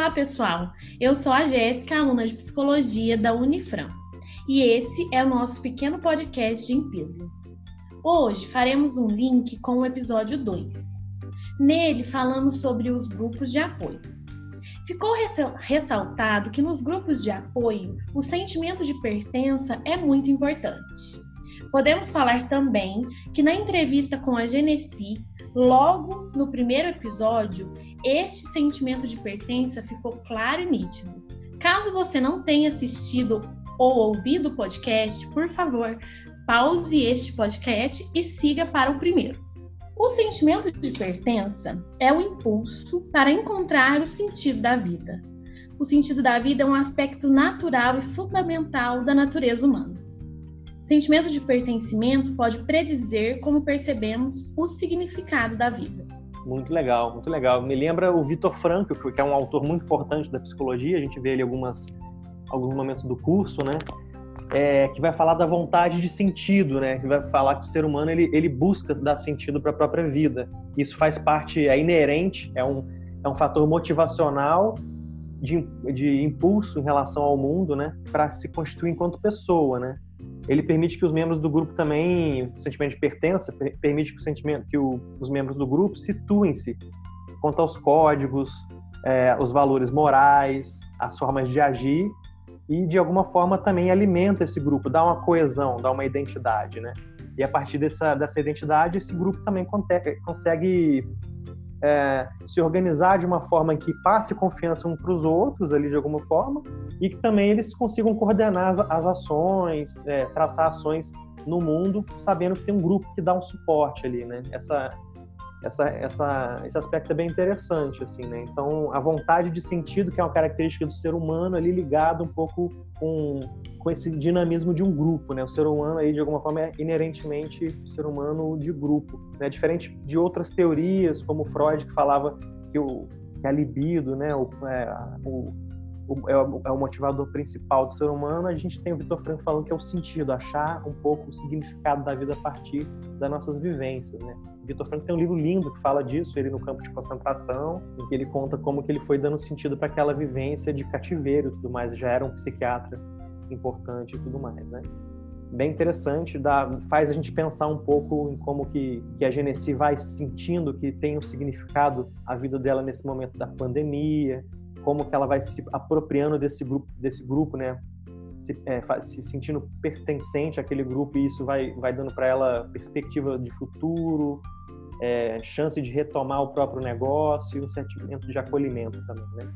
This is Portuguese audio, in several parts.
Olá, pessoal. Eu sou a Jéssica, aluna de psicologia da Unifran, e esse é o nosso pequeno podcast de Empírio. Hoje faremos um link com o episódio 2. Nele falamos sobre os grupos de apoio. Ficou ressaltado que nos grupos de apoio o sentimento de pertença é muito importante. Podemos falar também que na entrevista com a Genesi, logo no primeiro episódio, este sentimento de pertença ficou claro e nítido. Caso você não tenha assistido ou ouvido o podcast, por favor, pause este podcast e siga para o primeiro. O sentimento de pertença é o impulso para encontrar o sentido da vida. O sentido da vida é um aspecto natural e fundamental da natureza humana. Sentimento de pertencimento pode predizer como percebemos o significado da vida. Muito legal, muito legal. Me lembra o Vitor Frankl, que é um autor muito importante da psicologia, a gente vê ele algumas, alguns momentos do curso, né? É, que vai falar da vontade de sentido, né? Que vai falar que o ser humano ele, ele busca dar sentido para a própria vida. Isso faz parte, é inerente, é um, é um fator motivacional de, de impulso em relação ao mundo, né? Para se constituir enquanto pessoa, né? Ele permite que os membros do grupo também, o sentimento de pertença, permite que, o sentimento, que o, os membros do grupo situem-se quanto aos códigos, é, os valores morais, as formas de agir e, de alguma forma, também alimenta esse grupo, dá uma coesão, dá uma identidade, né? E a partir dessa, dessa identidade, esse grupo também consegue é, se organizar de uma forma que passe confiança um para os outros ali de alguma forma e que também eles consigam coordenar as, as ações, é, traçar ações no mundo, sabendo que tem um grupo que dá um suporte ali, né? Essa, essa, essa, esse aspecto é bem interessante, assim, né? Então, a vontade de sentido, que é uma característica do ser humano, ali ligado um pouco com, com esse dinamismo de um grupo, né? O ser humano aí, de alguma forma, é inerentemente ser humano de grupo, né? Diferente de outras teorias, como Freud, que falava que, o, que a libido, né? O, é, o é o, é o motivador principal do ser humano, a gente tem o Vitor Franco falando que é o sentido, achar um pouco o significado da vida a partir das nossas vivências, né? Vitor Franco tem um livro lindo que fala disso, ele no campo de concentração, em que ele conta como que ele foi dando sentido para aquela vivência de cativeiro e tudo mais, já era um psiquiatra importante e tudo mais, né? Bem interessante, dá, faz a gente pensar um pouco em como que, que a Genesi vai sentindo que tem um significado a vida dela nesse momento da pandemia, como que ela vai se apropriando desse grupo, desse grupo, né? Se, é, se sentindo pertencente àquele grupo e isso vai, vai dando para ela perspectiva de futuro, é, chance de retomar o próprio negócio e um sentimento de acolhimento também, né?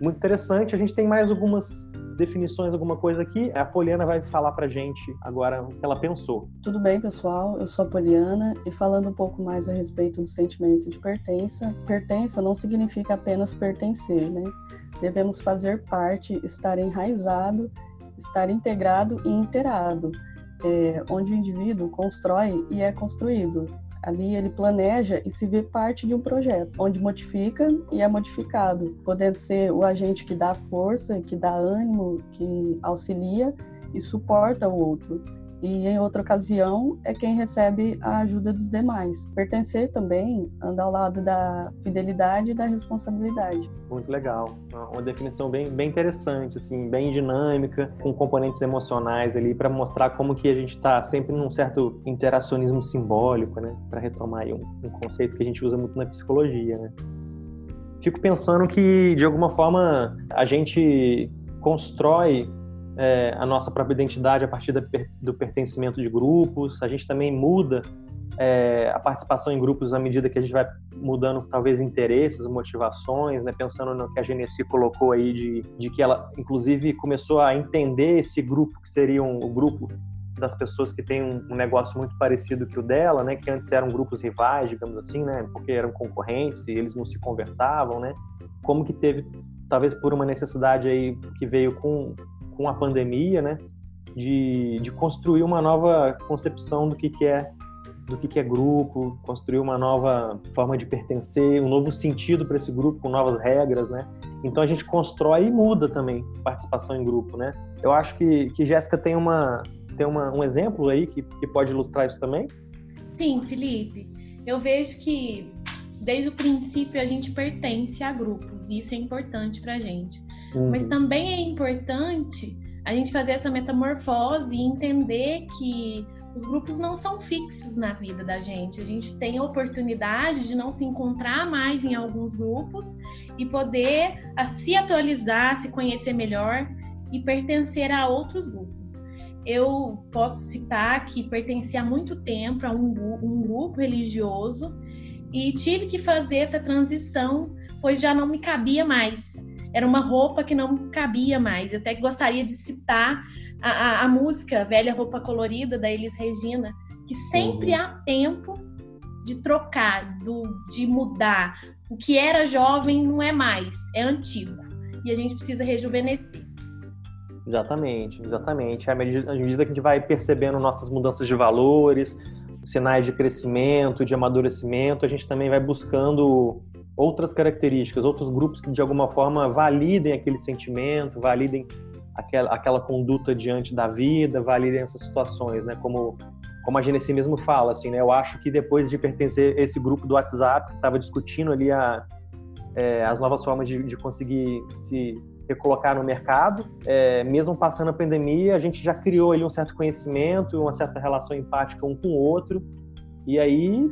Muito interessante. A gente tem mais algumas definições, alguma coisa aqui. A Poliana vai falar para gente agora o que ela pensou. Tudo bem, pessoal? Eu sou a Poliana e falando um pouco mais a respeito do sentimento de pertença. Pertença não significa apenas pertencer, né? Devemos fazer parte, estar enraizado, estar integrado e inteirado, é, onde o indivíduo constrói e é construído. Ali ele planeja e se vê parte de um projeto, onde modifica e é modificado, podendo ser o agente que dá força, que dá ânimo, que auxilia e suporta o outro e em outra ocasião é quem recebe a ajuda dos demais. Pertencer também anda ao lado da fidelidade e da responsabilidade. Muito legal, uma definição bem, bem interessante, assim, bem dinâmica, com componentes emocionais ali para mostrar como que a gente está sempre num certo interacionismo simbólico, né? Para retomar aí um, um conceito que a gente usa muito na psicologia, né? Fico pensando que de alguma forma a gente constrói é, a nossa própria identidade a partir da, do pertencimento de grupos, a gente também muda é, a participação em grupos à medida que a gente vai mudando talvez interesses, motivações, né? pensando no que a Genesi colocou aí de, de que ela inclusive começou a entender esse grupo que seria um, o grupo das pessoas que têm um, um, negócio muito parecido que o dela, né, que antes eram grupos rivais, digamos assim, né, porque eram concorrentes e eles não se conversavam, né, como que teve talvez por uma necessidade aí que veio com com a pandemia, né, de, de construir uma nova concepção do que, que é do que, que é grupo, construir uma nova forma de pertencer, um novo sentido para esse grupo, com novas regras, né? Então a gente constrói e muda também participação em grupo, né? Eu acho que, que Jéssica tem, uma, tem uma, um exemplo aí que, que pode ilustrar isso também. Sim, Felipe. Eu vejo que desde o princípio a gente pertence a grupos, e isso é importante para a gente. Uhum. Mas também é importante a gente fazer essa metamorfose e entender que os grupos não são fixos na vida da gente. A gente tem a oportunidade de não se encontrar mais em alguns grupos e poder a, se atualizar, se conhecer melhor e pertencer a outros grupos. Eu posso citar que pertenci há muito tempo a um, um grupo religioso e tive que fazer essa transição, pois já não me cabia mais. Era uma roupa que não me cabia mais. Eu até gostaria de citar a, a, a música Velha Roupa Colorida, da Elis Regina, que sempre uhum. há tempo de trocar, do, de mudar. O que era jovem não é mais, é antigo. E a gente precisa rejuvenescer. Exatamente, exatamente. À medida, à medida que a gente vai percebendo nossas mudanças de valores, sinais de crescimento, de amadurecimento, a gente também vai buscando outras características, outros grupos que de alguma forma validem aquele sentimento, validem aquela, aquela conduta diante da vida, validem essas situações, né? Como, como a Genesi mesmo fala, assim, né? Eu acho que depois de pertencer a esse grupo do WhatsApp, que estava discutindo ali a, é, as novas formas de, de, conseguir se recolocar no mercado, é, mesmo passando a pandemia, a gente já criou ali um certo conhecimento, uma certa relação empática um com o outro, e aí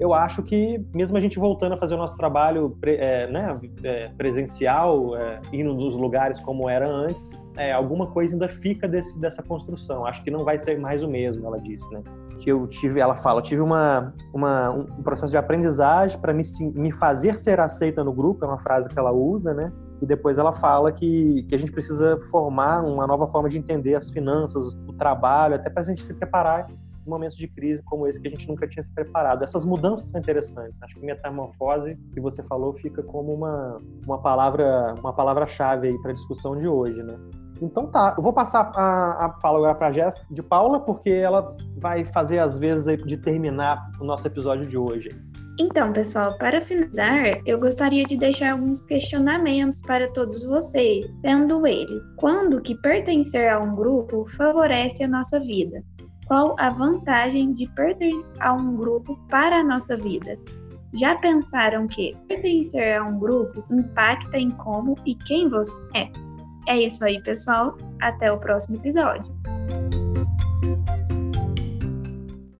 eu acho que mesmo a gente voltando a fazer o nosso trabalho é, né, é, presencial, é, indo nos lugares como era antes, é, alguma coisa ainda fica desse, dessa construção. Acho que não vai ser mais o mesmo, ela disse, né? Eu tive, ela fala, tive uma, uma um processo de aprendizagem para me, me fazer ser aceita no grupo, é uma frase que ela usa, né? E depois ela fala que, que a gente precisa formar uma nova forma de entender as finanças, o trabalho, até para a gente se preparar em momentos de crise como esse que a gente nunca tinha se preparado. Essas mudanças são interessantes. Acho que metamorfose, que você falou, fica como uma, uma palavra uma palavra-chave aí para a discussão de hoje, né? Então tá, eu vou passar a, a agora para a Jéssica de Paula, porque ela vai fazer as vezes aí de terminar o nosso episódio de hoje. Então, pessoal, para finalizar, eu gostaria de deixar alguns questionamentos para todos vocês, sendo eles: quando que pertencer a um grupo favorece a nossa vida? Qual a vantagem de pertencer a um grupo para a nossa vida? Já pensaram que pertencer a um grupo impacta em como e quem você é? É isso aí, pessoal. Até o próximo episódio.